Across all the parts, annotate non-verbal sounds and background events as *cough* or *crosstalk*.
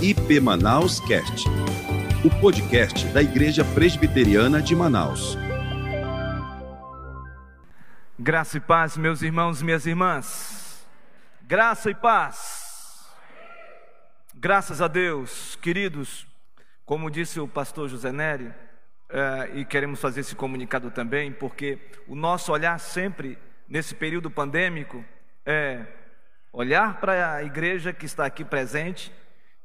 IP Manaus Cast, o podcast da Igreja Presbiteriana de Manaus. Graça e paz, meus irmãos e minhas irmãs. Graça e paz. Graças a Deus, queridos, como disse o pastor José Nery, é, e queremos fazer esse comunicado também, porque o nosso olhar sempre nesse período pandêmico é olhar para a igreja que está aqui presente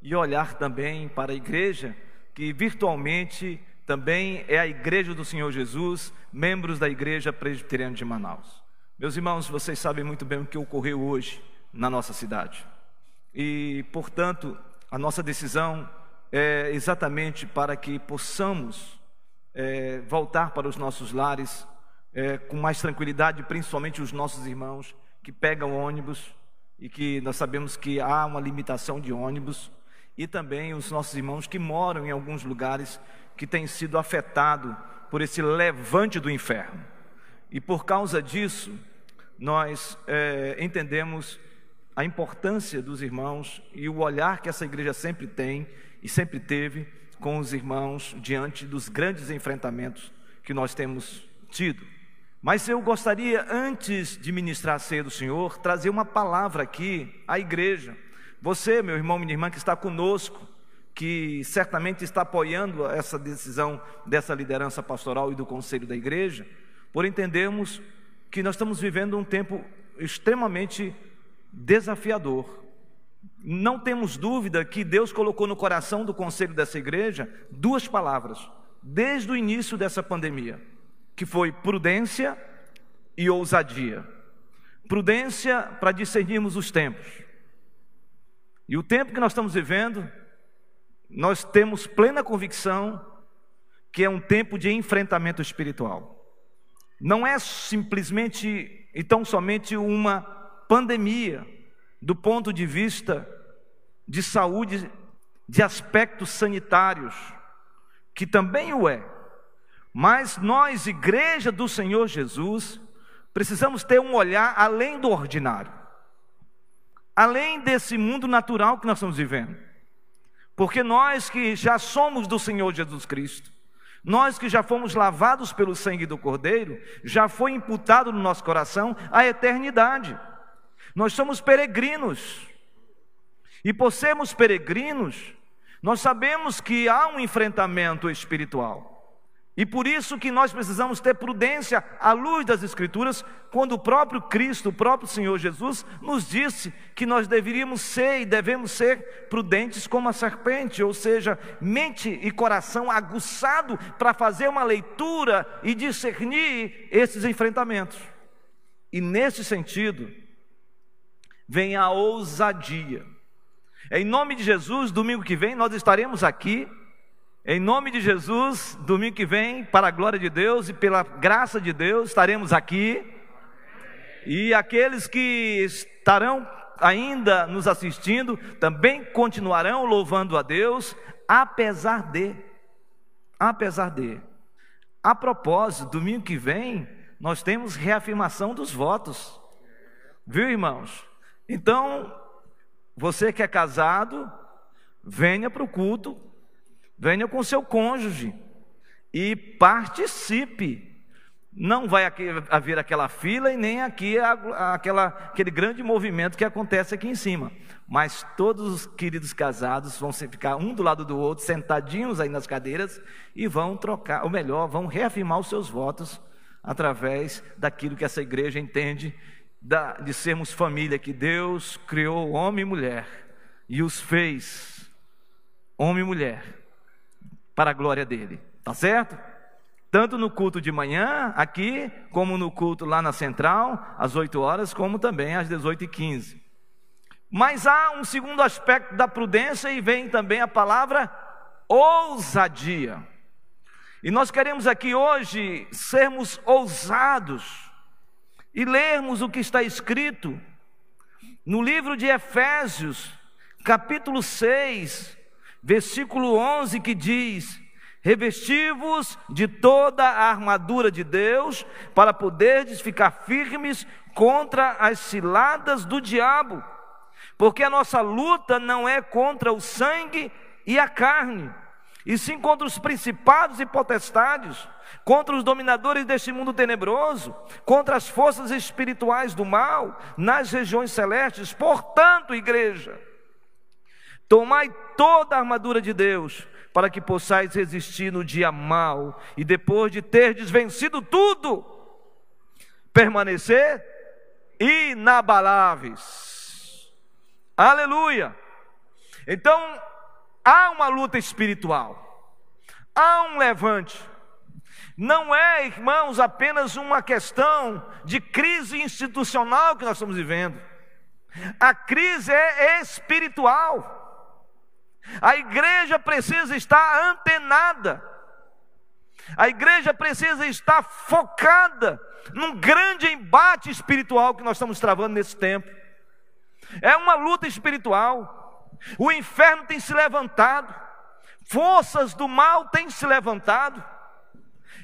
e olhar também para a igreja que virtualmente também é a igreja do Senhor Jesus, membros da igreja presbiteriana de Manaus. Meus irmãos, vocês sabem muito bem o que ocorreu hoje na nossa cidade. E, portanto, a nossa decisão é exatamente para que possamos é, voltar para os nossos lares é, com mais tranquilidade, principalmente os nossos irmãos que pegam ônibus e que nós sabemos que há uma limitação de ônibus e também os nossos irmãos que moram em alguns lugares que têm sido afetados por esse levante do inferno. E por causa disso, nós é, entendemos a importância dos irmãos e o olhar que essa igreja sempre tem e sempre teve com os irmãos diante dos grandes enfrentamentos que nós temos tido. Mas eu gostaria, antes de ministrar a ceia do Senhor, trazer uma palavra aqui à igreja você, meu irmão, minha irmã, que está conosco, que certamente está apoiando essa decisão dessa liderança pastoral e do conselho da igreja, por entendermos que nós estamos vivendo um tempo extremamente desafiador. Não temos dúvida que Deus colocou no coração do conselho dessa igreja duas palavras, desde o início dessa pandemia, que foi prudência e ousadia. Prudência para discernirmos os tempos e o tempo que nós estamos vivendo, nós temos plena convicção que é um tempo de enfrentamento espiritual. Não é simplesmente e tão somente uma pandemia do ponto de vista de saúde, de aspectos sanitários, que também o é. Mas nós, igreja do Senhor Jesus, precisamos ter um olhar além do ordinário além desse mundo natural que nós estamos vivendo. Porque nós que já somos do Senhor Jesus Cristo, nós que já fomos lavados pelo sangue do Cordeiro, já foi imputado no nosso coração a eternidade. Nós somos peregrinos. E por sermos peregrinos, nós sabemos que há um enfrentamento espiritual. E por isso que nós precisamos ter prudência à luz das Escrituras, quando o próprio Cristo, o próprio Senhor Jesus, nos disse que nós deveríamos ser e devemos ser prudentes como a serpente, ou seja, mente e coração aguçado para fazer uma leitura e discernir esses enfrentamentos. E nesse sentido, vem a ousadia. Em nome de Jesus, domingo que vem, nós estaremos aqui em nome de Jesus, domingo que vem, para a glória de Deus e pela graça de Deus, estaremos aqui. E aqueles que estarão ainda nos assistindo também continuarão louvando a Deus, apesar de. Apesar de. A propósito, domingo que vem, nós temos reafirmação dos votos. Viu, irmãos? Então, você que é casado, venha para o culto Venha com seu cônjuge e participe. Não vai haver aquela fila e nem aqui aquela, aquele grande movimento que acontece aqui em cima. Mas todos os queridos casados vão ficar um do lado do outro, sentadinhos aí nas cadeiras, e vão trocar, ou melhor, vão reafirmar os seus votos através daquilo que essa igreja entende de sermos família, que Deus criou homem e mulher e os fez homem e mulher para a glória dele. Tá certo? Tanto no culto de manhã, aqui, como no culto lá na central, às 8 horas, como também às 18h15. Mas há um segundo aspecto da prudência e vem também a palavra ousadia. E nós queremos aqui hoje sermos ousados e lermos o que está escrito no livro de Efésios, capítulo 6, versículo 11 que diz: Revesti-vos de toda a armadura de Deus, para poderdes ficar firmes contra as ciladas do diabo. Porque a nossa luta não é contra o sangue e a carne, e sim contra os principados e potestades, contra os dominadores deste mundo tenebroso, contra as forças espirituais do mal nas regiões celestes. Portanto, igreja, tomai toda a armadura de Deus, para que possais resistir no dia mal e depois de ter desvencido tudo, permanecer inabaláveis. Aleluia! Então, há uma luta espiritual, há um levante. Não é, irmãos, apenas uma questão de crise institucional que nós estamos vivendo. A crise é espiritual. A igreja precisa estar antenada. A igreja precisa estar focada num grande embate espiritual que nós estamos travando nesse tempo. É uma luta espiritual. O inferno tem se levantado, forças do mal têm se levantado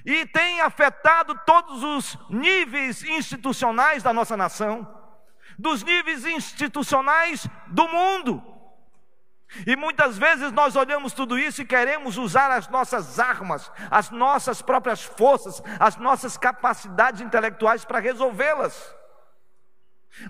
e tem afetado todos os níveis institucionais da nossa nação, dos níveis institucionais do mundo. E muitas vezes nós olhamos tudo isso e queremos usar as nossas armas, as nossas próprias forças, as nossas capacidades intelectuais para resolvê-las.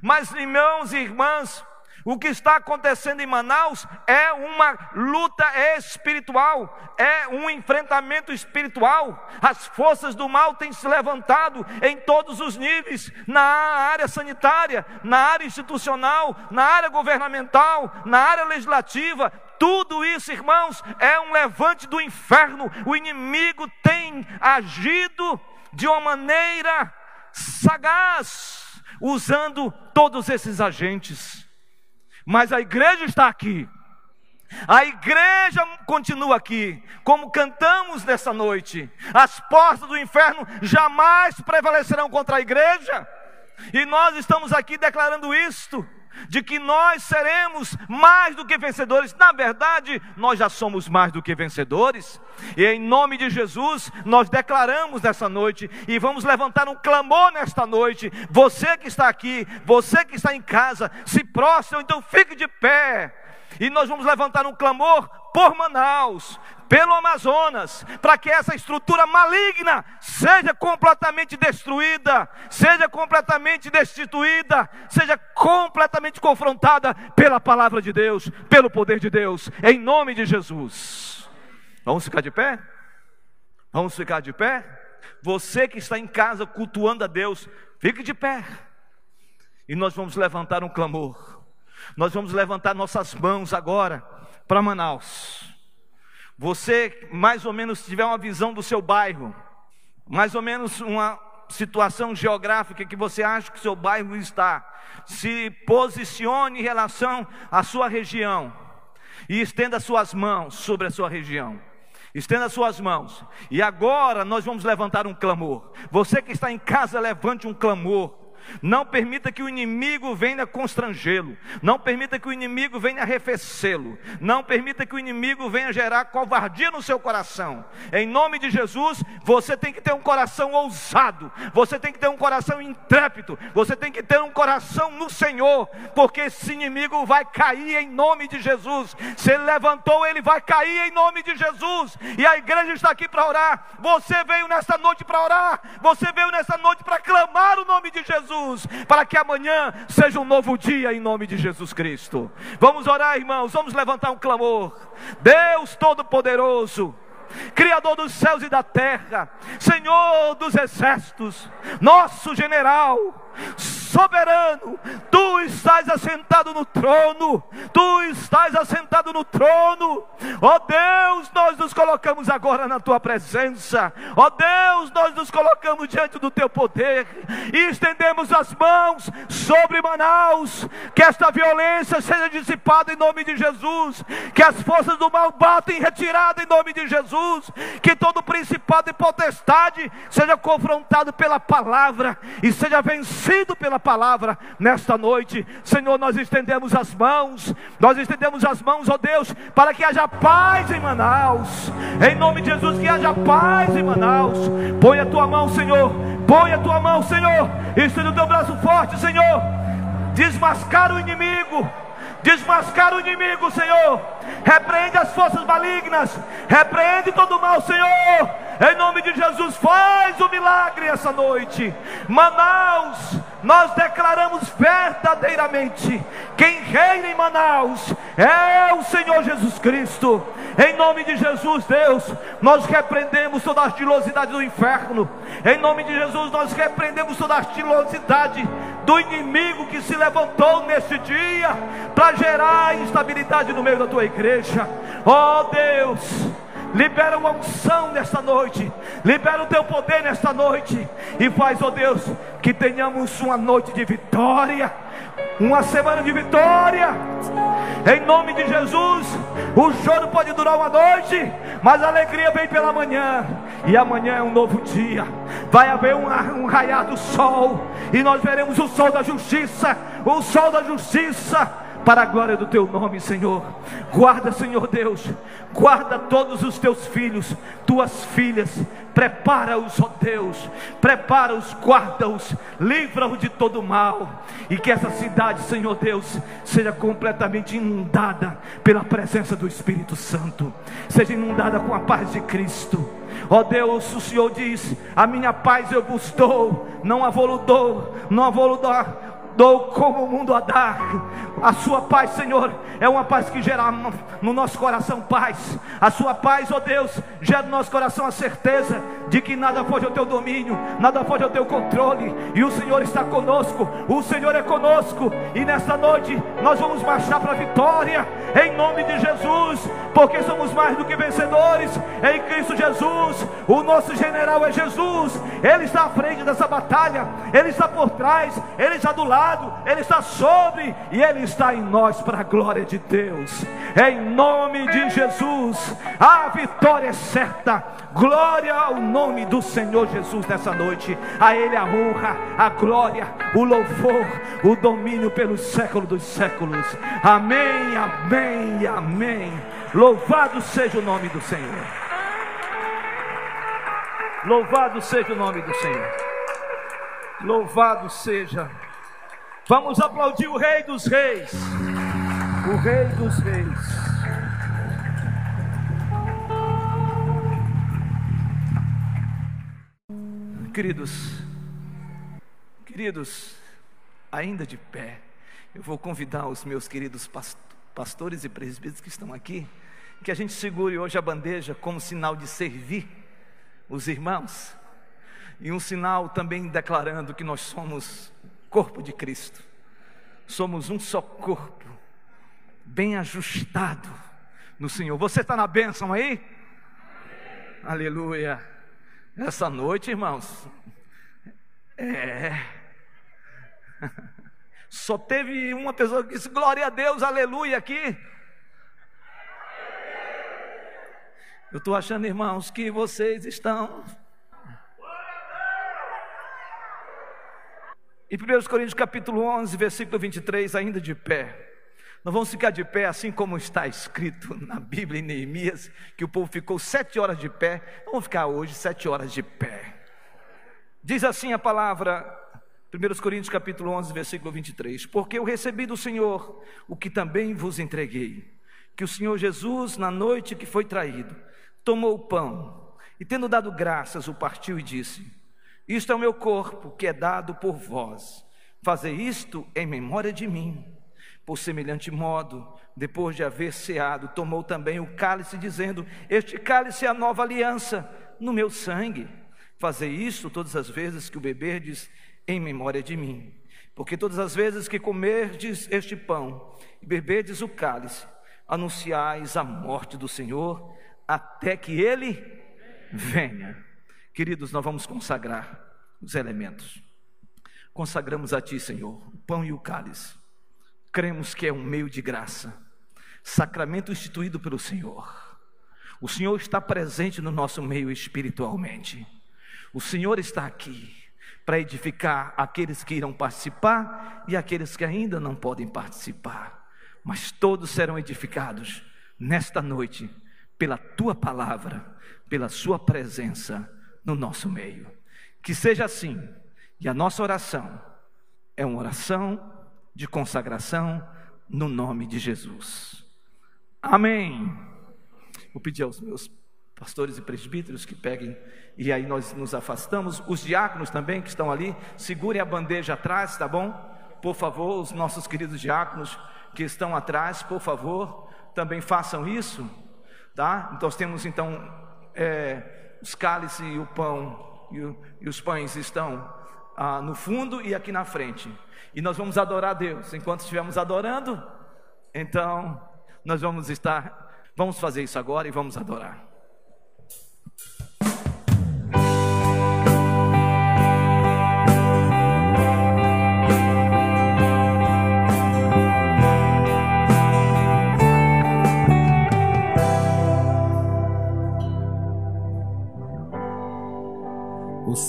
Mas, irmãos e irmãs, o que está acontecendo em Manaus é uma luta espiritual, é um enfrentamento espiritual. As forças do mal têm se levantado em todos os níveis na área sanitária, na área institucional, na área governamental, na área legislativa. Tudo isso, irmãos, é um levante do inferno. O inimigo tem agido de uma maneira sagaz, usando todos esses agentes mas a igreja está aqui. A igreja continua aqui, como cantamos nessa noite. As portas do inferno jamais prevalecerão contra a igreja. E nós estamos aqui declarando isto de que nós seremos mais do que vencedores. Na verdade, nós já somos mais do que vencedores. E em nome de Jesus, nós declaramos nessa noite e vamos levantar um clamor nesta noite. Você que está aqui, você que está em casa, se prostre, então fique de pé. E nós vamos levantar um clamor por Manaus, pelo Amazonas, para que essa estrutura maligna seja completamente destruída, seja completamente destituída, seja completamente confrontada pela palavra de Deus, pelo poder de Deus, em nome de Jesus. Vamos ficar de pé? Vamos ficar de pé? Você que está em casa cultuando a Deus, fique de pé. E nós vamos levantar um clamor. Nós vamos levantar nossas mãos agora para Manaus você mais ou menos tiver uma visão do seu bairro, mais ou menos uma situação geográfica que você acha que seu bairro está, se posicione em relação à sua região e estenda suas mãos sobre a sua região. Estenda suas mãos. E agora nós vamos levantar um clamor. Você que está em casa, levante um clamor. Não permita que o inimigo venha constrangê-lo. Não permita que o inimigo venha arrefecê-lo. Não permita que o inimigo venha gerar covardia no seu coração. Em nome de Jesus, você tem que ter um coração ousado. Você tem que ter um coração intrépido. Você tem que ter um coração no Senhor. Porque esse inimigo vai cair em nome de Jesus. Se ele levantou, ele vai cair em nome de Jesus. E a igreja está aqui para orar. Você veio nesta noite para orar. Você veio nesta noite para clamar o nome de Jesus. Jesus, para que amanhã seja um novo dia em nome de Jesus Cristo. Vamos orar, irmãos, vamos levantar um clamor. Deus Todo-Poderoso. Criador dos céus e da terra, Senhor dos exércitos, nosso general, soberano, tu estás assentado no trono, tu estás assentado no trono, ó Deus, nós nos colocamos agora na tua presença, ó Deus, nós nos colocamos diante do teu poder e estendemos as mãos sobre Manaus, que esta violência seja dissipada em nome de Jesus, que as forças do mal batem em retirada em nome de Jesus, que todo principado e potestade seja confrontado pela palavra e seja vencido pela palavra nesta noite. Senhor, nós estendemos as mãos, nós estendemos as mãos, ó Deus, para que haja paz em Manaus. Em nome de Jesus, que haja paz em Manaus. Põe a tua mão, Senhor. Põe a tua mão, Senhor. Estende o teu braço forte, Senhor. Desmascara o inimigo desmascara o inimigo, Senhor. Repreende as forças malignas, repreende todo o mal, Senhor. Em nome de Jesus, faz o milagre essa noite. Manaus, nós declaramos verdadeiramente: quem reina em Manaus é o Senhor Jesus Cristo. Em nome de Jesus, Deus, nós repreendemos toda a astilosidade do inferno. Em nome de Jesus, nós repreendemos toda a astilosidade do inimigo que se levantou neste dia para gerar instabilidade no meio da tua igreja. Oh, Deus, libera uma unção nesta noite, libera o teu poder nesta noite, e faz, ó oh Deus, que tenhamos uma noite de vitória, uma semana de vitória, em nome de Jesus. O choro pode durar uma noite, mas a alegria vem pela manhã, e amanhã é um novo dia. Vai haver um, um raiar do sol, e nós veremos o sol da justiça, o sol da justiça para a glória do teu nome, Senhor. Guarda, Senhor Deus, guarda todos os teus filhos, tuas filhas, prepara-os, ó Deus, prepara-os, guarda-os, livra-os de todo mal, e que essa cidade, Senhor Deus, seja completamente inundada pela presença do Espírito Santo, seja inundada com a paz de Cristo. Ó Deus, o Senhor diz: A minha paz eu vos dou, não a vou dou, não a vou dar dou como o mundo a dar. A sua paz, Senhor, é uma paz que gera no nosso coração paz. A sua paz, ó oh Deus, gera no nosso coração a certeza de que nada foge ao teu domínio, nada foge ao teu controle, e o Senhor está conosco, o Senhor é conosco, e nesta noite nós vamos marchar para a vitória, em nome de Jesus, porque somos mais do que vencedores em Cristo Jesus. O nosso general é Jesus, ele está à frente dessa batalha, ele está por trás, ele está do lado, ele está sobre e ele está em nós para a glória de Deus. Em nome de Jesus, a vitória é certa. Glória ao nome do Senhor Jesus nessa noite. A Ele a honra, a glória, o louvor, o domínio pelos séculos dos séculos. Amém, amém, amém. Louvado seja o nome do Senhor. Louvado seja o nome do Senhor. Louvado seja. Vamos aplaudir o Rei dos Reis. O Rei dos Reis. Queridos, queridos, ainda de pé, eu vou convidar os meus queridos pastores e presbíteros que estão aqui, que a gente segure hoje a bandeja como sinal de servir os irmãos, e um sinal também declarando que nós somos corpo de Cristo, somos um só corpo, bem ajustado no Senhor. Você está na bênção aí? Aleluia. Essa noite, irmãos, é. *laughs* Só teve uma pessoa que disse glória a Deus, aleluia aqui. Eu estou achando, irmãos, que vocês estão. Em 1 Coríntios capítulo 11, versículo 23, ainda de pé. Nós vamos ficar de pé, assim como está escrito na Bíblia em Neemias, que o povo ficou sete horas de pé. Vamos ficar hoje sete horas de pé. Diz assim a palavra 1 Coríntios capítulo 11, versículo 23. Porque eu recebi do Senhor o que também vos entreguei, que o Senhor Jesus, na noite que foi traído, tomou o pão e, tendo dado graças, o partiu e disse: Isto é o meu corpo que é dado por vós. Fazei isto em memória de mim. Por semelhante modo, depois de haver ceado, tomou também o cálice, dizendo: Este cálice é a nova aliança no meu sangue. Fazei isto todas as vezes que o beberdes em memória de mim. Porque todas as vezes que comerdes este pão e beberdes o cálice, anunciais a morte do Senhor até que ele venha. Queridos, nós vamos consagrar os elementos. Consagramos a Ti, Senhor, o pão e o cálice. Cremos que é um meio de graça, sacramento instituído pelo Senhor. O Senhor está presente no nosso meio espiritualmente. O Senhor está aqui para edificar aqueles que irão participar e aqueles que ainda não podem participar. Mas todos serão edificados nesta noite pela tua palavra, pela sua presença no nosso meio. Que seja assim. E a nossa oração é uma oração de consagração no nome de Jesus. Amém. Vou pedir aos meus pastores e presbíteros que peguem, e aí nós nos afastamos. Os diáconos também que estão ali, segurem a bandeja atrás, tá bom? Por favor, os nossos queridos diáconos que estão atrás, por favor, também façam isso, tá? Nós temos então é, os cálices e o pão, e, o, e os pães estão ah, no fundo e aqui na frente. E nós vamos adorar a Deus. Enquanto estivermos adorando, então nós vamos estar, vamos fazer isso agora e vamos adorar.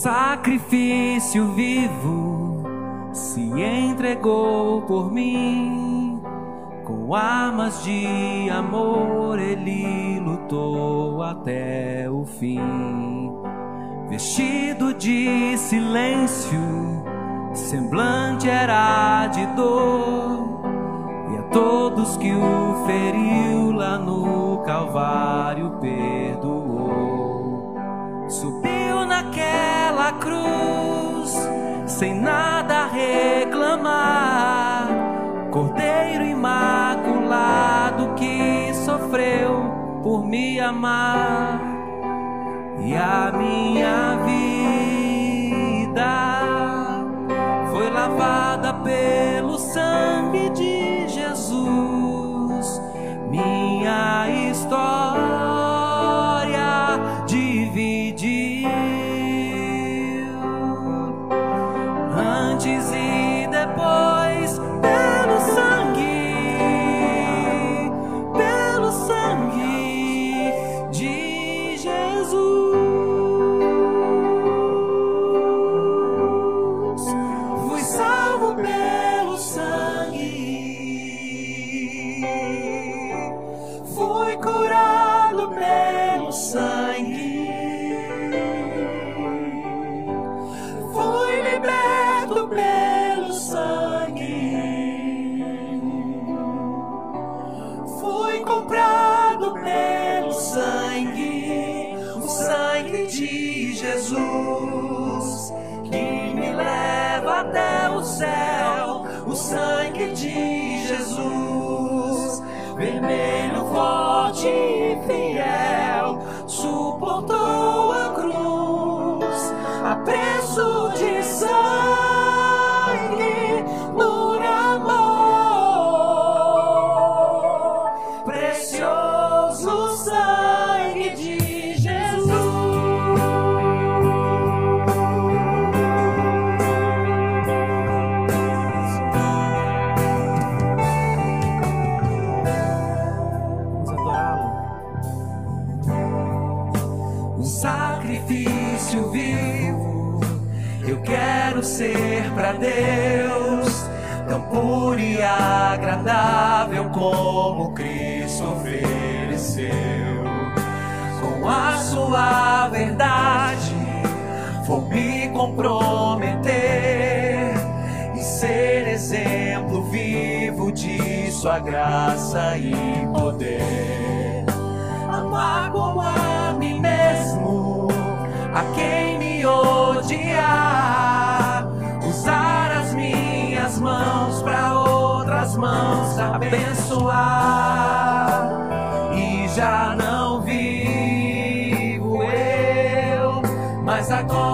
Sacrifício vivo se entregou por mim. Com armas de amor ele lutou até o fim. Vestido de silêncio, semblante era de dor. E a todos que o feriu lá no Calvário perdoou. Cruz, sem nada reclamar. Cordeiro imaculado que sofreu por me amar, e a minha vida foi lavada pelo Deus, como Cristo ofereceu. Com a sua verdade, vou me comprometer e ser exemplo vivo de sua graça e poder. Amar como a mim mesmo, a quem me odiar mãos para outras mãos abençoar. E já não vivo eu, mas agora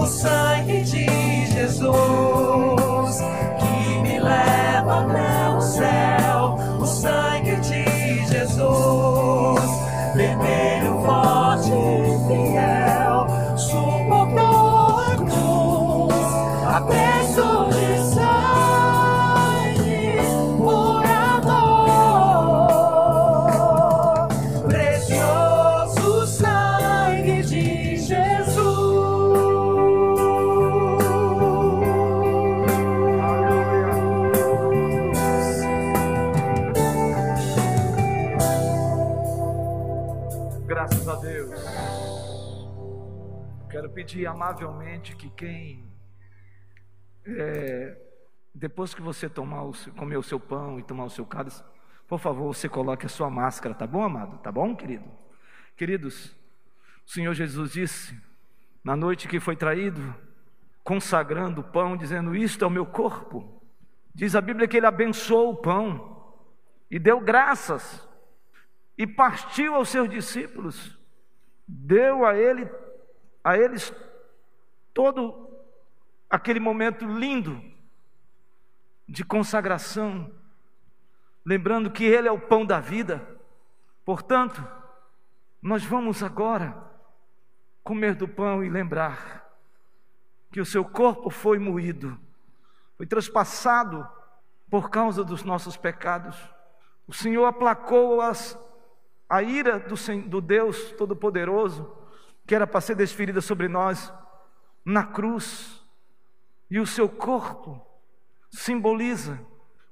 possa pedir amavelmente que quem, é, depois que você tomar o, comer o seu pão e tomar o seu cálice, por favor, você coloque a sua máscara, tá bom, amado? Tá bom, querido? Queridos, o Senhor Jesus disse, na noite que foi traído, consagrando o pão, dizendo: Isto é o meu corpo. Diz a Bíblia que ele abençoou o pão e deu graças e partiu aos seus discípulos, deu a ele a eles todo aquele momento lindo de consagração, lembrando que Ele é o pão da vida. Portanto, nós vamos agora comer do pão e lembrar que o seu corpo foi moído, foi traspassado por causa dos nossos pecados. O Senhor aplacou as, a ira do, do Deus Todo-Poderoso que era para ser desferida sobre nós na cruz, e o seu corpo simboliza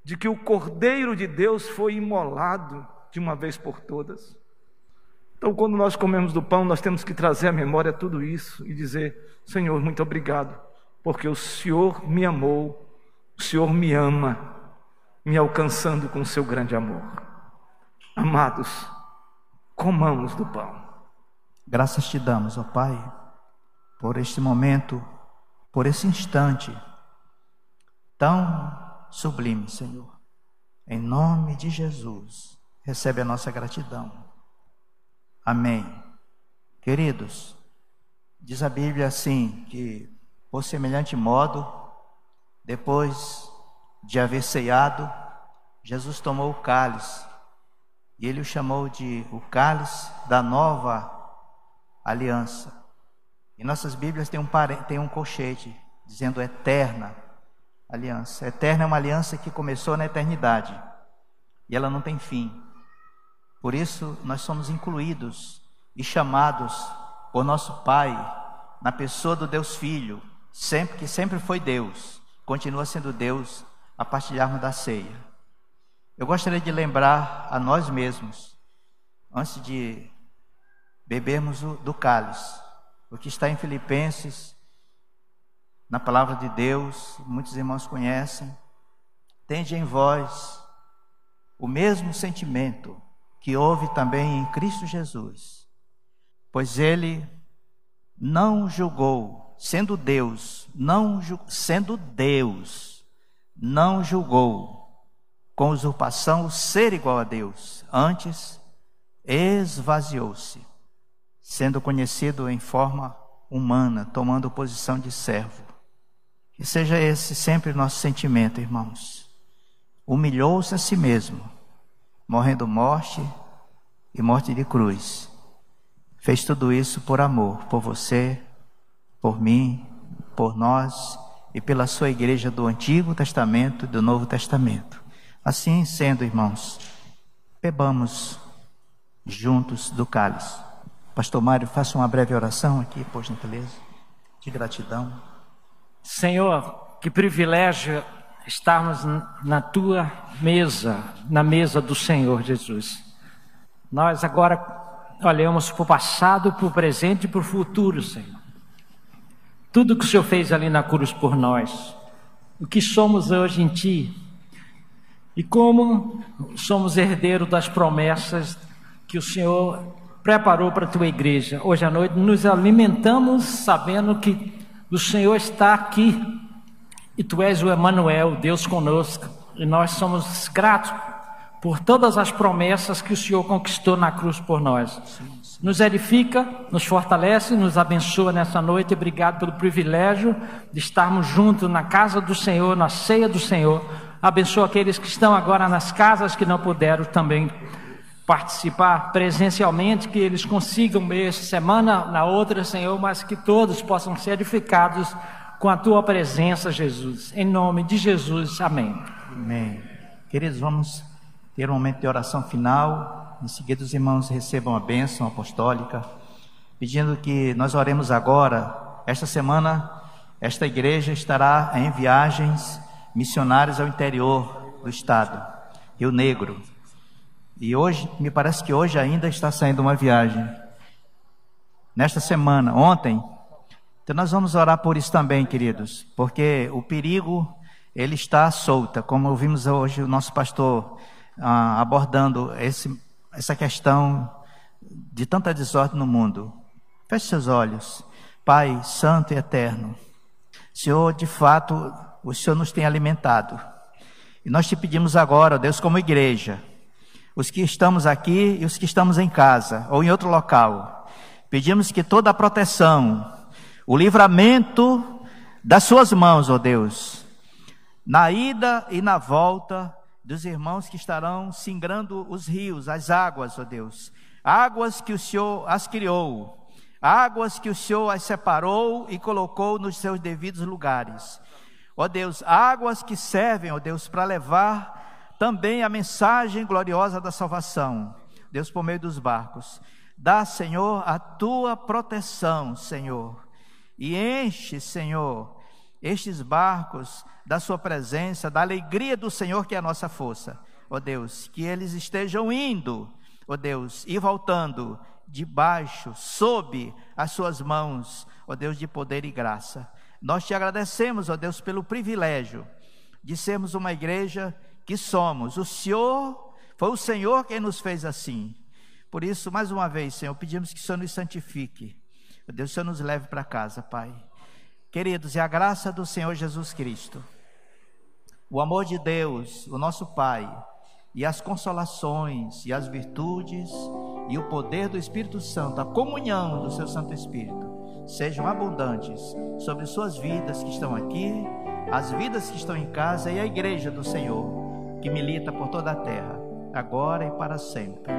de que o Cordeiro de Deus foi imolado de uma vez por todas. Então, quando nós comemos do pão, nós temos que trazer à memória tudo isso e dizer: Senhor, muito obrigado, porque o Senhor me amou, o Senhor me ama, me alcançando com o seu grande amor. Amados, comamos do pão. Graças te damos, ó Pai, por este momento, por esse instante tão sublime, Senhor. Em nome de Jesus, recebe a nossa gratidão. Amém. Queridos, diz a Bíblia assim: que por semelhante modo, depois de haver ceado, Jesus tomou o cálice e ele o chamou de o cálice da nova aliança. Em nossas Bíblias tem um, tem um colchete dizendo eterna aliança. Eterna é uma aliança que começou na eternidade e ela não tem fim. Por isso nós somos incluídos e chamados por nosso Pai na pessoa do Deus Filho, sempre que sempre foi Deus, continua sendo Deus a partilharmos da ceia. Eu gostaria de lembrar a nós mesmos, antes de bebermos do cálice, o que está em Filipenses, na palavra de Deus, muitos irmãos conhecem. Tende em vós o mesmo sentimento que houve também em Cristo Jesus, pois ele não julgou, sendo Deus, não sendo Deus, não julgou com usurpação o ser igual a Deus, antes esvaziou-se sendo conhecido em forma humana, tomando posição de servo. Que seja esse sempre nosso sentimento, irmãos. Humilhou-se a si mesmo, morrendo morte e morte de cruz. Fez tudo isso por amor, por você, por mim, por nós e pela sua igreja do Antigo Testamento e do Novo Testamento. Assim sendo, irmãos, bebamos juntos do cálice. Pastor Mário, faça uma breve oração aqui, por gentileza, de gratidão. Senhor, que privilégio estarmos na tua mesa, na mesa do Senhor Jesus. Nós agora olhamos para o passado, para o presente e para o futuro, Senhor. Tudo que o Senhor fez ali na cruz por nós, o que somos hoje em Ti, e como somos herdeiros das promessas que o Senhor preparou para a tua igreja. Hoje à noite nos alimentamos sabendo que o Senhor está aqui e tu és o Emanuel, Deus conosco, e nós somos gratos por todas as promessas que o Senhor conquistou na cruz por nós. Nos edifica, nos fortalece, nos abençoa nessa noite. Obrigado pelo privilégio de estarmos juntos na casa do Senhor, na ceia do Senhor. Abençoa aqueles que estão agora nas casas que não puderam também participar presencialmente, que eles consigam essa semana, na outra, Senhor, mas que todos possam ser edificados com a tua presença, Jesus. Em nome de Jesus, amém. Amém. Queridos, vamos ter um momento de oração final. Em seguida, os irmãos recebam a bênção apostólica, pedindo que nós oremos agora. Esta semana, esta igreja estará em viagens missionárias ao interior do estado, Rio Negro. E hoje, me parece que hoje ainda está saindo uma viagem. Nesta semana, ontem. Então nós vamos orar por isso também, queridos, porque o perigo ele está solta, como ouvimos hoje o nosso pastor ah, abordando esse, essa questão de tanta desordem no mundo. Feche seus olhos. Pai Santo e Eterno, Senhor, de fato, o Senhor nos tem alimentado. E nós te pedimos agora, Deus, como igreja, os que estamos aqui e os que estamos em casa ou em outro local, pedimos que toda a proteção, o livramento das suas mãos, ó Deus, na ida e na volta, dos irmãos que estarão singrando os rios, as águas, ó Deus. Águas que o Senhor as criou, águas que o Senhor as separou e colocou nos seus devidos lugares. Ó Deus, águas que servem, ó Deus, para levar também a mensagem gloriosa da salvação. Deus, por meio dos barcos. Dá, Senhor, a tua proteção, Senhor. E enche, Senhor, estes barcos da Sua presença, da alegria do Senhor, que é a nossa força. Ó oh Deus, que eles estejam indo, ó oh Deus, e voltando debaixo, sob as Suas mãos, ó oh Deus de poder e graça. Nós te agradecemos, ó Deus, pelo privilégio de sermos uma igreja que somos. O Senhor, foi o Senhor quem nos fez assim. Por isso, mais uma vez, Senhor, pedimos que o Senhor nos santifique. Deus, o Senhor nos leve para casa, Pai. Queridos, e a graça do Senhor Jesus Cristo o amor de Deus, o nosso Pai, e as consolações e as virtudes e o poder do Espírito Santo, a comunhão do seu Santo Espírito, sejam abundantes sobre suas vidas que estão aqui, as vidas que estão em casa e a igreja do Senhor, que milita por toda a terra, agora e para sempre.